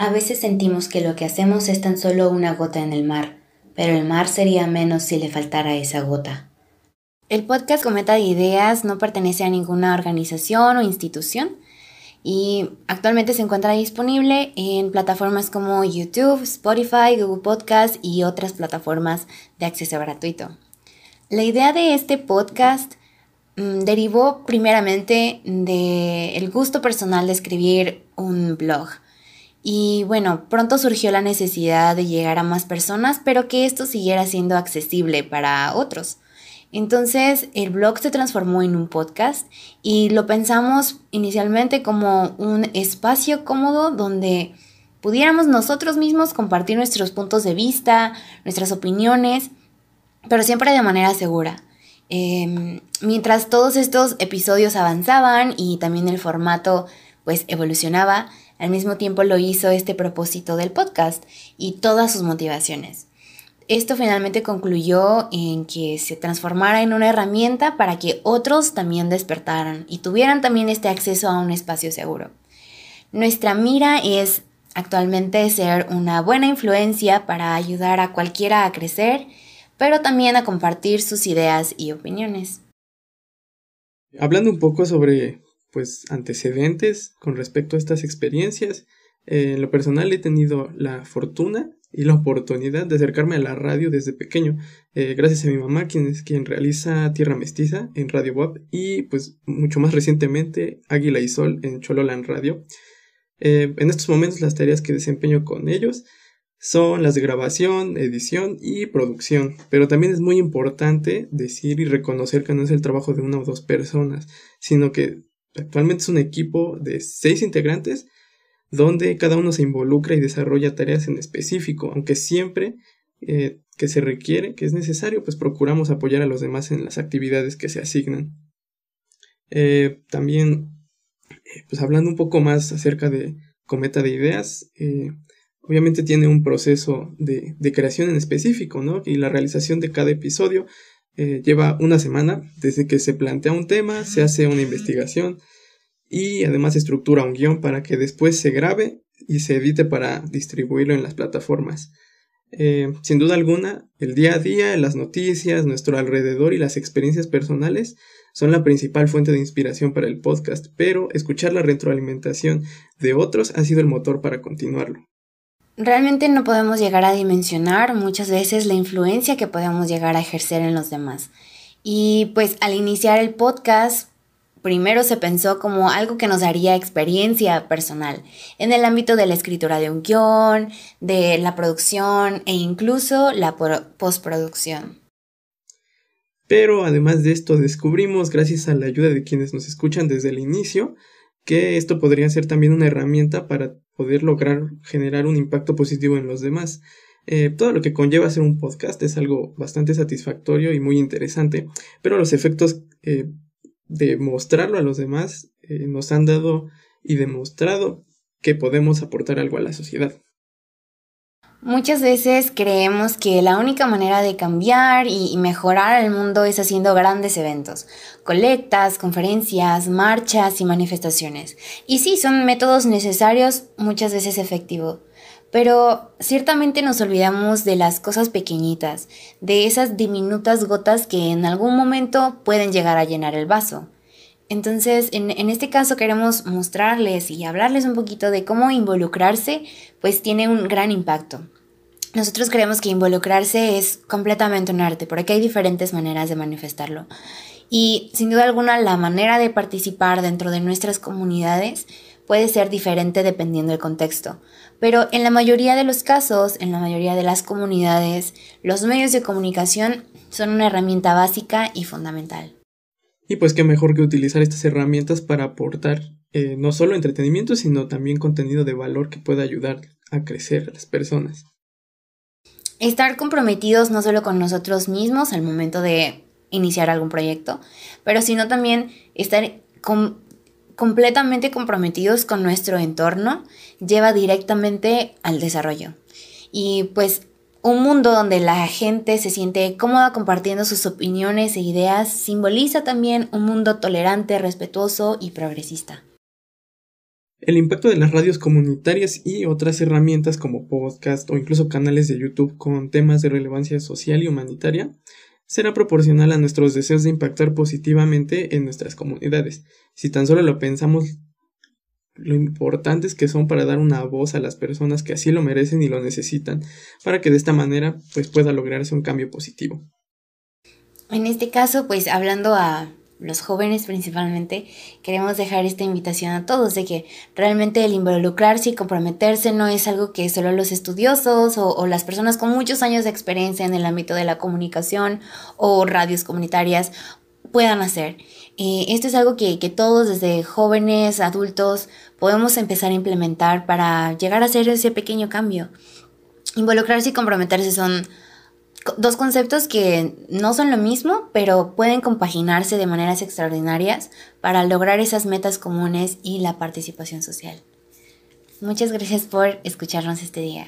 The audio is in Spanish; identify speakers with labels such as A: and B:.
A: A veces sentimos que lo que hacemos es tan solo una gota en el mar, pero el mar sería menos si le faltara esa gota. El podcast Cometa de Ideas no pertenece a ninguna organización o institución y actualmente se encuentra disponible en plataformas como YouTube, Spotify, Google Podcast y otras plataformas de acceso gratuito. La idea de este podcast mm, derivó primeramente del gusto personal de escribir un blog y bueno, pronto surgió la necesidad de llegar a más personas, pero que esto siguiera siendo accesible para otros. Entonces el blog se transformó en un podcast y lo pensamos inicialmente como un espacio cómodo donde pudiéramos nosotros mismos compartir nuestros puntos de vista, nuestras opiniones, pero siempre de manera segura. Em, mientras todos estos episodios avanzaban y también el formato pues evolucionaba, al mismo tiempo lo hizo este propósito del podcast y todas sus motivaciones. Esto finalmente concluyó en que se transformara en una herramienta para que otros también despertaran y tuvieran también este acceso a un espacio seguro. Nuestra mira es actualmente ser una buena influencia para ayudar a cualquiera a crecer, pero también a compartir sus ideas y opiniones.
B: Hablando un poco sobre pues antecedentes con respecto a estas experiencias. Eh, en lo personal he tenido la fortuna y la oportunidad de acercarme a la radio desde pequeño, eh, gracias a mi mamá, quien es quien realiza Tierra Mestiza en Radio WAP y pues mucho más recientemente Águila y Sol en Chololan Radio. Eh, en estos momentos las tareas que desempeño con ellos son las de grabación, edición y producción, pero también es muy importante decir y reconocer que no es el trabajo de una o dos personas, sino que Actualmente es un equipo de seis integrantes donde cada uno se involucra y desarrolla tareas en específico, aunque siempre eh, que se requiere, que es necesario, pues procuramos apoyar a los demás en las actividades que se asignan. Eh, también, eh, pues hablando un poco más acerca de Cometa de Ideas, obviamente tiene un proceso de, de, creación en específico, ¿no? Y la realización de cada episodio eh, lleva una semana desde que se plantea un tema, se hace una investigación y además estructura un guion para que después se grabe y se edite para distribuirlo en las plataformas. Eh, sin duda alguna, el día a día, las noticias, nuestro alrededor y las experiencias personales son la principal fuente de inspiración para el podcast, pero escuchar la retroalimentación de otros ha sido el motor para continuarlo.
A: Realmente no podemos llegar a dimensionar muchas veces la influencia que podemos llegar a ejercer en los demás. Y pues al iniciar el podcast, primero se pensó como algo que nos daría experiencia personal en el ámbito de la escritura de un guion, de la producción e incluso la postproducción.
B: Pero además de esto descubrimos, gracias a la ayuda de quienes nos escuchan desde el inicio, que esto podría ser también una herramienta para poder lograr generar un impacto positivo en los demás. Eh, todo lo que conlleva hacer un podcast es algo bastante satisfactorio y muy interesante, pero los efectos eh, de mostrarlo a los demás eh, nos han dado y demostrado que podemos aportar algo a la sociedad.
A: Muchas veces creemos que la única manera de cambiar y mejorar el mundo es haciendo grandes eventos, colectas, conferencias, marchas y manifestaciones. Y sí, son métodos necesarios, muchas veces efectivos. Pero ciertamente nos olvidamos de las cosas pequeñitas, de esas diminutas gotas que en algún momento pueden llegar a llenar el vaso. Entonces, en, este caso queremos mostrarles y hablarles un poquito de cómo involucrarse, pues tiene un gran impacto. Nosotros creemos que involucrarse es completamente un arte, porque hay diferentes maneras de manifestarlo. Y sin duda alguna, la manera de participar dentro de nuestras comunidades puede ser diferente dependiendo del contexto. Pero en la mayoría de los casos, en la mayoría de las comunidades, los medios de comunicación son una herramienta básica y fundamental.
B: Y pues qué mejor que utilizar estas herramientas para aportar eh, no solo entretenimiento, sino también contenido de valor que pueda ayudar a crecer a las personas.
A: Estar comprometidos no solo con nosotros mismos al momento de iniciar algún proyecto, pero sino también estar completamente comprometidos con nuestro entorno lleva directamente al desarrollo. Y pues un mundo donde la gente se siente cómoda compartiendo sus opiniones e ideas simboliza también un mundo tolerante, respetuoso y progresista.
B: El impacto de las radios comunitarias y otras herramientas como podcast o incluso canales de YouTube con temas de relevancia social y humanitaria será proporcional a nuestros deseos de impactar positivamente en nuestras comunidades. Si tan solo lo pensamos, lo importantes que son para dar una voz a las personas que así lo merecen y lo necesitan, para que de esta manera pues pueda lograrse un cambio positivo.
A: En este caso, pues hablando a los jóvenes principalmente, queremos dejar esta invitación a todos de que realmente el involucrarse y comprometerse no es algo que solo los estudiosos o, las personas con muchos años de experiencia en el ámbito de la comunicación o radios comunitarias puedan hacer. Eh, esto es algo que, que todos, desde jóvenes, adultos, podemos empezar a implementar para llegar a hacer ese pequeño cambio. Involucrarse y comprometerse son dos conceptos que no son lo mismo, pero pueden compaginarse de maneras extraordinarias para lograr esas metas comunes y la participación social. Muchas gracias por escucharnos este día.